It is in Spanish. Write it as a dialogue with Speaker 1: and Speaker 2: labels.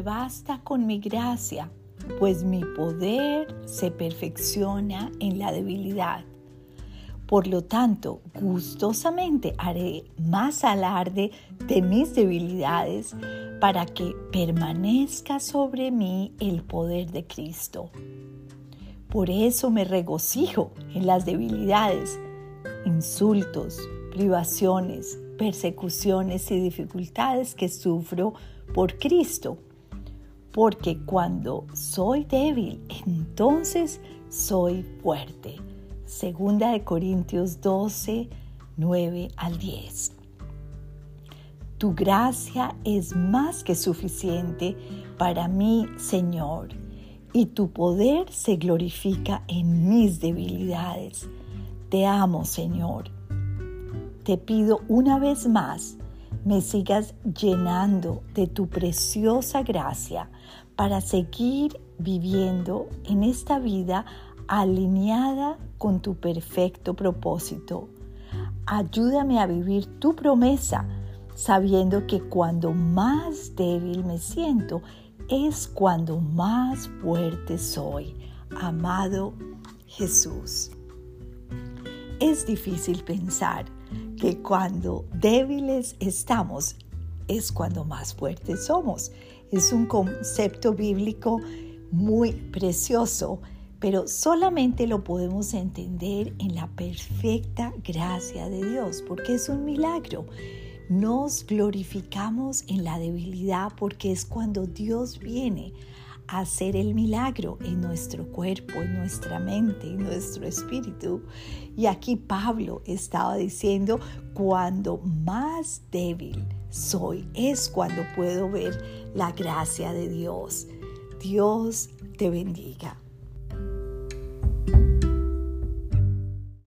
Speaker 1: basta con mi gracia, pues mi poder se perfecciona en la debilidad. Por lo tanto, gustosamente haré más alarde de mis debilidades para que permanezca sobre mí el poder de Cristo. Por eso me regocijo en las debilidades, insultos, privaciones, persecuciones y dificultades que sufro por Cristo. Porque cuando soy débil, entonces soy fuerte. Segunda de Corintios 12, 9 al 10. Tu gracia es más que suficiente para mí, Señor, y tu poder se glorifica en mis debilidades. Te amo, Señor. Te pido una vez más, me sigas llenando de tu preciosa gracia para seguir viviendo en esta vida alineada con tu perfecto propósito. Ayúdame a vivir tu promesa, sabiendo que cuando más débil me siento, es cuando más fuerte soy. Amado Jesús. Es difícil pensar que cuando débiles estamos, es cuando más fuertes somos. Es un concepto bíblico muy precioso pero solamente lo podemos entender en la perfecta gracia de Dios, porque es un milagro. Nos glorificamos en la debilidad porque es cuando Dios viene hacer el milagro en nuestro cuerpo, en nuestra mente, en nuestro espíritu. Y aquí Pablo estaba diciendo, cuando más débil soy, es cuando puedo ver la gracia de Dios. Dios te bendiga.